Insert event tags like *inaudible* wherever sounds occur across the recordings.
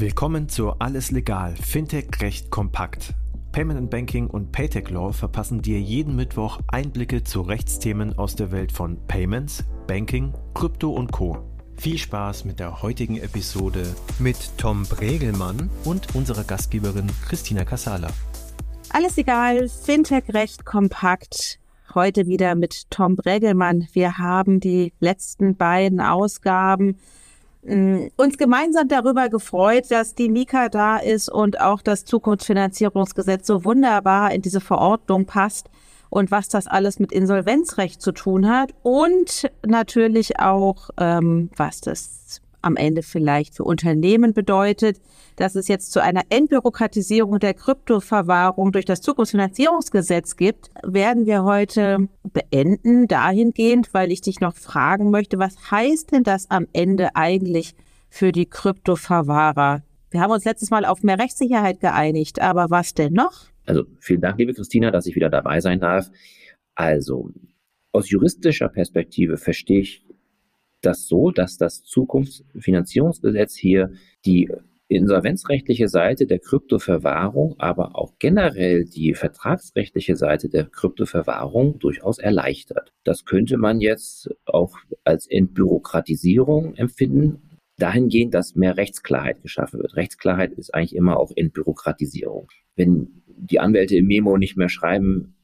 Willkommen zu Alles Legal, Fintech Recht kompakt. Payment and Banking und Paytech Law verpassen dir jeden Mittwoch Einblicke zu Rechtsthemen aus der Welt von Payments, Banking, Krypto und Co. Viel Spaß mit der heutigen Episode mit Tom Bregelmann und unserer Gastgeberin Christina Casala. Alles egal, Fintech Recht kompakt. Heute wieder mit Tom Bregelmann. Wir haben die letzten beiden Ausgaben uns gemeinsam darüber gefreut, dass die Mika da ist und auch das Zukunftsfinanzierungsgesetz so wunderbar in diese Verordnung passt und was das alles mit Insolvenzrecht zu tun hat und natürlich auch, ähm, was das am Ende vielleicht für Unternehmen bedeutet, dass es jetzt zu einer Entbürokratisierung der Kryptoverwahrung durch das Zukunftsfinanzierungsgesetz gibt, werden wir heute beenden dahingehend, weil ich dich noch fragen möchte, was heißt denn das am Ende eigentlich für die Kryptoverwahrer? Wir haben uns letztes Mal auf mehr Rechtssicherheit geeinigt, aber was denn noch? Also vielen Dank, liebe Christina, dass ich wieder dabei sein darf. Also aus juristischer Perspektive verstehe ich das so, dass das Zukunftsfinanzierungsgesetz hier die insolvenzrechtliche Seite der Kryptoverwahrung, aber auch generell die vertragsrechtliche Seite der Kryptoverwahrung durchaus erleichtert. Das könnte man jetzt auch als Entbürokratisierung empfinden, dahingehend, dass mehr Rechtsklarheit geschaffen wird. Rechtsklarheit ist eigentlich immer auch Entbürokratisierung. Wenn die Anwälte im Memo nicht mehr schreiben,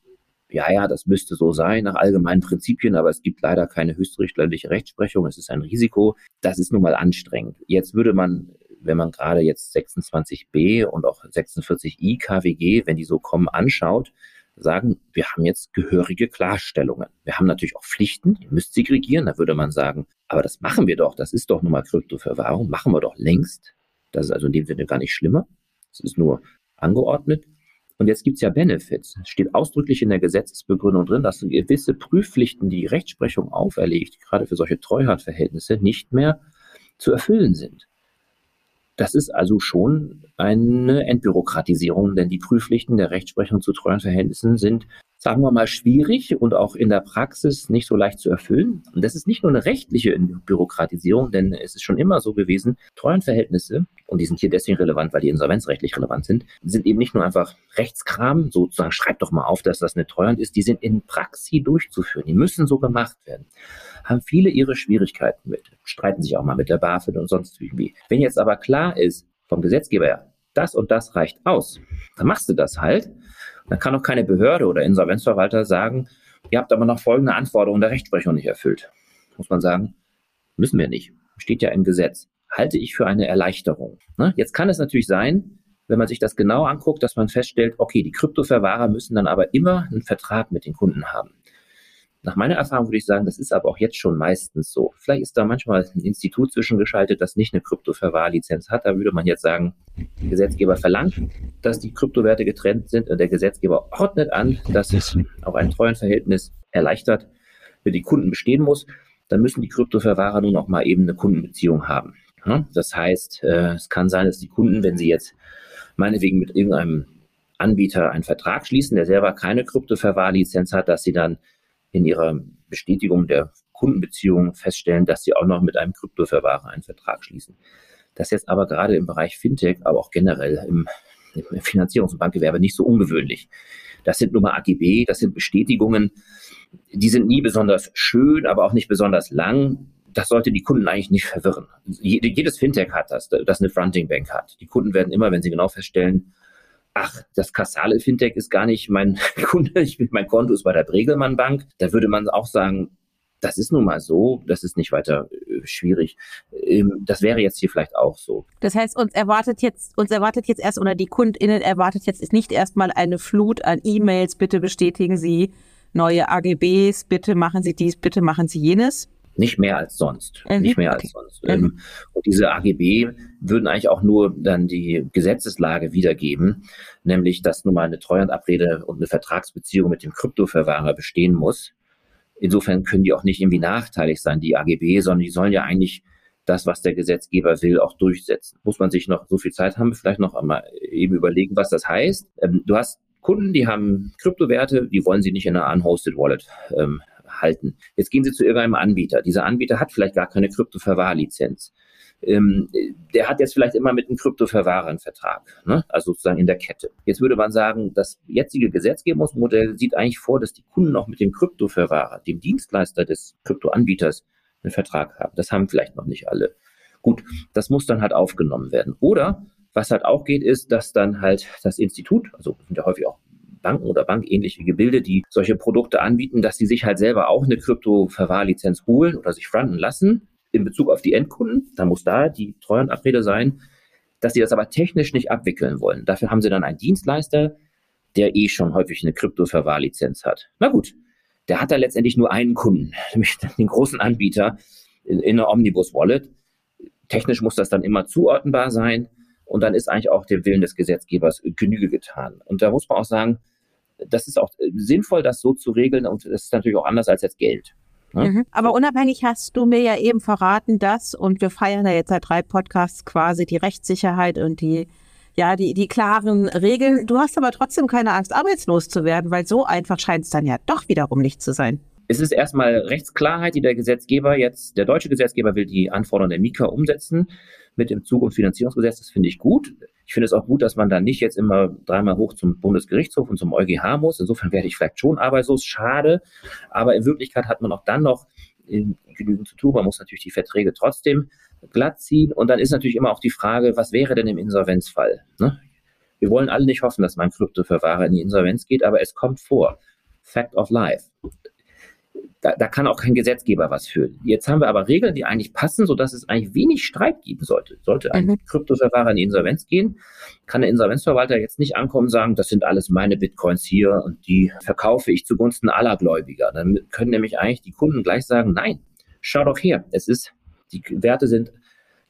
ja, ja, das müsste so sein nach allgemeinen Prinzipien, aber es gibt leider keine höchstrichterliche Rechtsprechung. Es ist ein Risiko. Das ist nun mal anstrengend. Jetzt würde man, wenn man gerade jetzt 26b und auch 46i KWG, wenn die so kommen, anschaut, sagen, wir haben jetzt gehörige Klarstellungen. Wir haben natürlich auch Pflichten, ihr müsst segregieren. Da würde man sagen, aber das machen wir doch. Das ist doch nun mal Kryptoverwahrung. Machen wir doch längst. Das ist also in dem Sinne gar nicht schlimmer. Es ist nur angeordnet. Und jetzt gibt's ja Benefits. Es steht ausdrücklich in der Gesetzesbegründung drin, dass gewisse Prüfpflichten, die, die Rechtsprechung auferlegt, gerade für solche Treuhandverhältnisse, nicht mehr zu erfüllen sind. Das ist also schon eine Entbürokratisierung, denn die Prüfpflichten der Rechtsprechung zu Treuhandverhältnissen sind sagen wir mal, schwierig und auch in der Praxis nicht so leicht zu erfüllen. Und das ist nicht nur eine rechtliche Bürokratisierung, denn es ist schon immer so gewesen, Treuhandverhältnisse, und die sind hier deswegen relevant, weil die insolvenzrechtlich relevant sind, sind eben nicht nur einfach Rechtskram, sozusagen schreibt doch mal auf, dass das eine Treuhand ist, die sind in Praxis durchzuführen, die müssen so gemacht werden. Haben viele ihre Schwierigkeiten mit, streiten sich auch mal mit der BaFin und sonst irgendwie. Wenn jetzt aber klar ist, vom Gesetzgeber her, das und das reicht aus, dann machst du das halt dann kann auch keine Behörde oder Insolvenzverwalter sagen, ihr habt aber noch folgende Anforderungen der Rechtsprechung nicht erfüllt. Muss man sagen, müssen wir nicht. Steht ja im Gesetz. Halte ich für eine Erleichterung. Ne? Jetzt kann es natürlich sein, wenn man sich das genau anguckt, dass man feststellt, okay, die Kryptoverwahrer müssen dann aber immer einen Vertrag mit den Kunden haben. Nach meiner Erfahrung würde ich sagen, das ist aber auch jetzt schon meistens so. Vielleicht ist da manchmal ein Institut zwischengeschaltet, das nicht eine Kryptoverwahrlizenz hat. Da würde man jetzt sagen, der Gesetzgeber verlangt, dass die Kryptowerte getrennt sind und der Gesetzgeber ordnet an, dass es auch ein Treuenverhältnis erleichtert für die Kunden bestehen muss. Dann müssen die Kryptoverwahrer nun auch mal eben eine Kundenbeziehung haben. Das heißt, äh, es kann sein, dass die Kunden, wenn sie jetzt meinetwegen mit irgendeinem Anbieter einen Vertrag schließen, der selber keine Kryptoverwahrlizenz hat, dass sie dann in ihrer Bestätigung der Kundenbeziehungen feststellen, dass sie auch noch mit einem Kryptoverwahrer einen Vertrag schließen. Das ist jetzt aber gerade im Bereich Fintech, aber auch generell im, im Finanzierungs- und Bankgewerbe nicht so ungewöhnlich. Das sind nur mal AGB, das sind Bestätigungen, die sind nie besonders schön, aber auch nicht besonders lang. Das sollte die Kunden eigentlich nicht verwirren. Jedes Fintech hat das, das eine Fronting Bank hat. Die Kunden werden immer, wenn sie genau feststellen, ach, das kassale Fintech ist gar nicht mein *laughs* Kunde, ich bin, mein Konto ist bei der Bregelmann Bank. Da würde man auch sagen, das ist nun mal so, das ist nicht weiter äh, schwierig. Ähm, das wäre jetzt hier vielleicht auch so. Das heißt, uns erwartet jetzt, uns erwartet jetzt erst, oder die KundInnen erwartet jetzt nicht erstmal eine Flut an E-Mails, bitte bestätigen Sie neue AGBs, bitte machen Sie dies, bitte machen Sie jenes, nicht mehr als sonst. Mhm. Nicht mehr als sonst. Mhm. Ähm, und diese AGB würden eigentlich auch nur dann die Gesetzeslage wiedergeben, nämlich, dass nun mal eine Treuhandabrede und eine Vertragsbeziehung mit dem Kryptoverwahrer bestehen muss. Insofern können die auch nicht irgendwie nachteilig sein, die AGB, sondern die sollen ja eigentlich das, was der Gesetzgeber will, auch durchsetzen. Muss man sich noch so viel Zeit haben, vielleicht noch einmal eben überlegen, was das heißt. Ähm, du hast Kunden, die haben Kryptowerte, die wollen sie nicht in einer unhosted Wallet ähm, halten. Jetzt gehen Sie zu irgendeinem Anbieter. Dieser Anbieter hat vielleicht gar keine Kryptoverwahrlizenz. ähm, der hat jetzt vielleicht immer mit einem Kryptoverwahrer einen Vertrag, ne? also sozusagen in der Kette. Jetzt würde man sagen, das jetzige Gesetzgebungsmodell sieht eigentlich vor, dass die Kunden auch mit dem Kryptoverwahrer, dem Dienstleister des Kryptoanbieters, einen Vertrag haben. Das haben vielleicht noch nicht alle. Gut, das muss dann halt aufgenommen werden. Oder was halt auch geht, ist, dass dann halt das Institut, also sind ja häufig auch Banken oder bankähnliche Gebilde, die solche Produkte anbieten, dass sie sich halt selber auch eine Krypto-Verwahrlizenz holen oder sich fronten lassen in Bezug auf die Endkunden. Da muss da die Treuhandabrede sein, dass sie das aber technisch nicht abwickeln wollen. Dafür haben sie dann einen Dienstleister, der eh schon häufig eine Krypto-Verwahrlizenz hat. Na gut, der hat da letztendlich nur einen Kunden, *laughs* nämlich den großen Anbieter in, in einer Omnibus-Wallet. Technisch muss das dann immer zuordnenbar sein und dann ist eigentlich auch dem Willen des Gesetzgebers Genüge getan. Und da muss man auch sagen, das ist auch sinnvoll, das so zu regeln und das ist natürlich auch anders als jetzt Geld. Ne? Mhm. Aber unabhängig hast du mir ja eben verraten, dass, und wir feiern ja jetzt seit drei Podcasts quasi die Rechtssicherheit und die, ja, die, die klaren Regeln. Du hast aber trotzdem keine Angst, arbeitslos zu werden, weil so einfach scheint es dann ja doch wiederum nicht zu sein. Es ist erstmal Rechtsklarheit, die der Gesetzgeber jetzt, der deutsche Gesetzgeber will die Anforderungen der Mika umsetzen mit dem Zukunftsfinanzierungsgesetz. Das finde ich gut. Ich finde es auch gut, dass man dann nicht jetzt immer dreimal hoch zum Bundesgerichtshof und zum EuGH muss. Insofern werde ich vielleicht schon arbeitslos. Schade. Aber in Wirklichkeit hat man auch dann noch genügend zu tun. Man muss natürlich die Verträge trotzdem glatt ziehen. Und dann ist natürlich immer auch die Frage, was wäre denn im Insolvenzfall? Ne? Wir wollen alle nicht hoffen, dass mein Kryptoverwahrer in die Insolvenz geht, aber es kommt vor. Fact of life da, da kann auch kein Gesetzgeber was für. Jetzt haben wir aber Regeln, die eigentlich passen, sodass es eigentlich wenig Streit geben sollte. Sollte ein mhm. Kryptoverwahrer in die Insolvenz gehen, kann der Insolvenzverwalter jetzt nicht ankommen und sagen, das sind alles meine Bitcoins hier und die verkaufe ich zugunsten aller Gläubiger. Dann können nämlich eigentlich die Kunden gleich sagen, nein, schau doch her, es ist, die Werte sind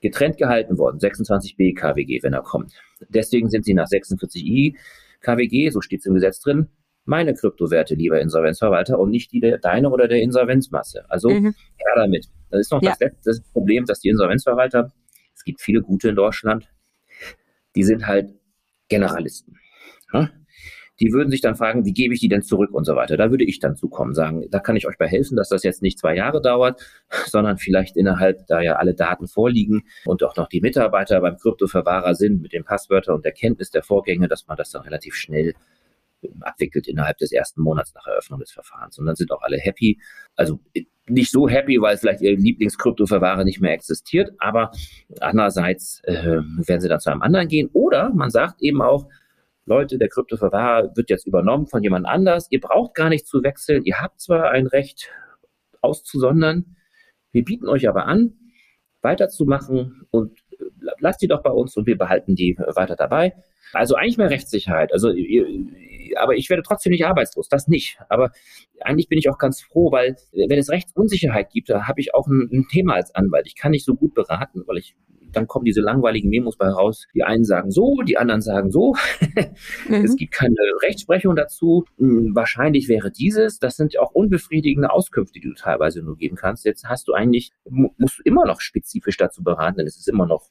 getrennt gehalten worden, 26b KWG, wenn er kommt. Deswegen sind sie nach 46i KWG, so steht es im Gesetz drin, meine Kryptowerte, lieber Insolvenzverwalter, und nicht die der deine oder der Insolvenzmasse. Also mhm. her damit. Das ist noch ja. das letzte Problem, dass die Insolvenzverwalter, es gibt viele gute in Deutschland, die sind halt Generalisten. Ja? Die würden sich dann fragen, wie gebe ich die denn zurück und so weiter. Da würde ich dann zukommen, sagen, da kann ich euch bei helfen, dass das jetzt nicht zwei Jahre dauert, sondern vielleicht innerhalb, da ja alle Daten vorliegen und auch noch die Mitarbeiter beim Kryptoverwahrer sind mit den Passwörtern und der Kenntnis der Vorgänge, dass man das dann relativ schnell abwickelt innerhalb des ersten Monats nach Eröffnung des Verfahrens. Und dann sind auch alle happy. Also nicht so happy, weil vielleicht ihr Lieblingskryptoverwahrer nicht mehr existiert, aber andererseits äh, werden sie dann zu einem anderen gehen. Oder man sagt eben auch, Leute, der Kryptoverwahrer wird jetzt übernommen von jemand anders. Ihr braucht gar nicht zu wechseln. Ihr habt zwar ein Recht auszusondern. Wir bieten euch aber an, weiterzumachen und äh, lasst die doch bei uns und wir behalten die weiter dabei. Also eigentlich mehr Rechtssicherheit. Also aber ich werde trotzdem nicht arbeitslos, das nicht. Aber eigentlich bin ich auch ganz froh, weil wenn es Rechtsunsicherheit gibt, da habe ich auch ein, ein Thema als Anwalt. Ich kann nicht so gut beraten, weil ich dann kommen diese langweiligen Memos bei raus. Die einen sagen so, die anderen sagen so. *laughs* mhm. Es gibt keine Rechtsprechung dazu. Hm, wahrscheinlich wäre dieses. Das sind ja auch unbefriedigende Auskünfte, die du teilweise nur geben kannst. Jetzt hast du eigentlich, musst du immer noch spezifisch dazu beraten, denn es ist immer noch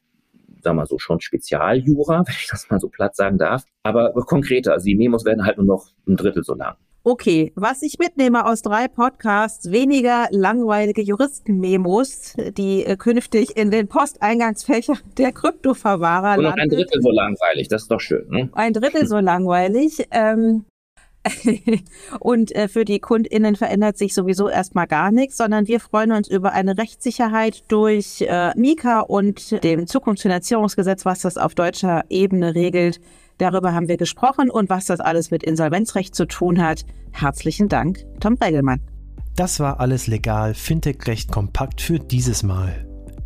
sagen wir so, schon Spezialjura, *laughs* wenn ich das mal so platt sagen darf. Aber konkreter, also die Memos werden halt nur noch ein Drittel so lang. Okay, was ich mitnehme aus drei Podcasts, weniger langweilige Juristen-Memos, die äh, künftig in den Posteingangsfächern der Kryptoverwahrer landen. Und ein Drittel so langweilig, das ist doch schön. Ne? Ein Drittel so langweilig. Ähm, *laughs* und äh, für die KundInnen verändert sich sowieso erstmal gar nichts, sondern wir freuen uns über eine Rechtssicherheit durch äh, Mika und dem Zukunftsfinanzierungsgesetz, was das auf deutscher Ebene regelt. Darüber haben wir gesprochen und was das alles mit Insolvenzrecht zu tun hat. Herzlichen Dank, Tom Regelmann. Das war alles legal, Fintech-Recht kompakt für dieses Mal.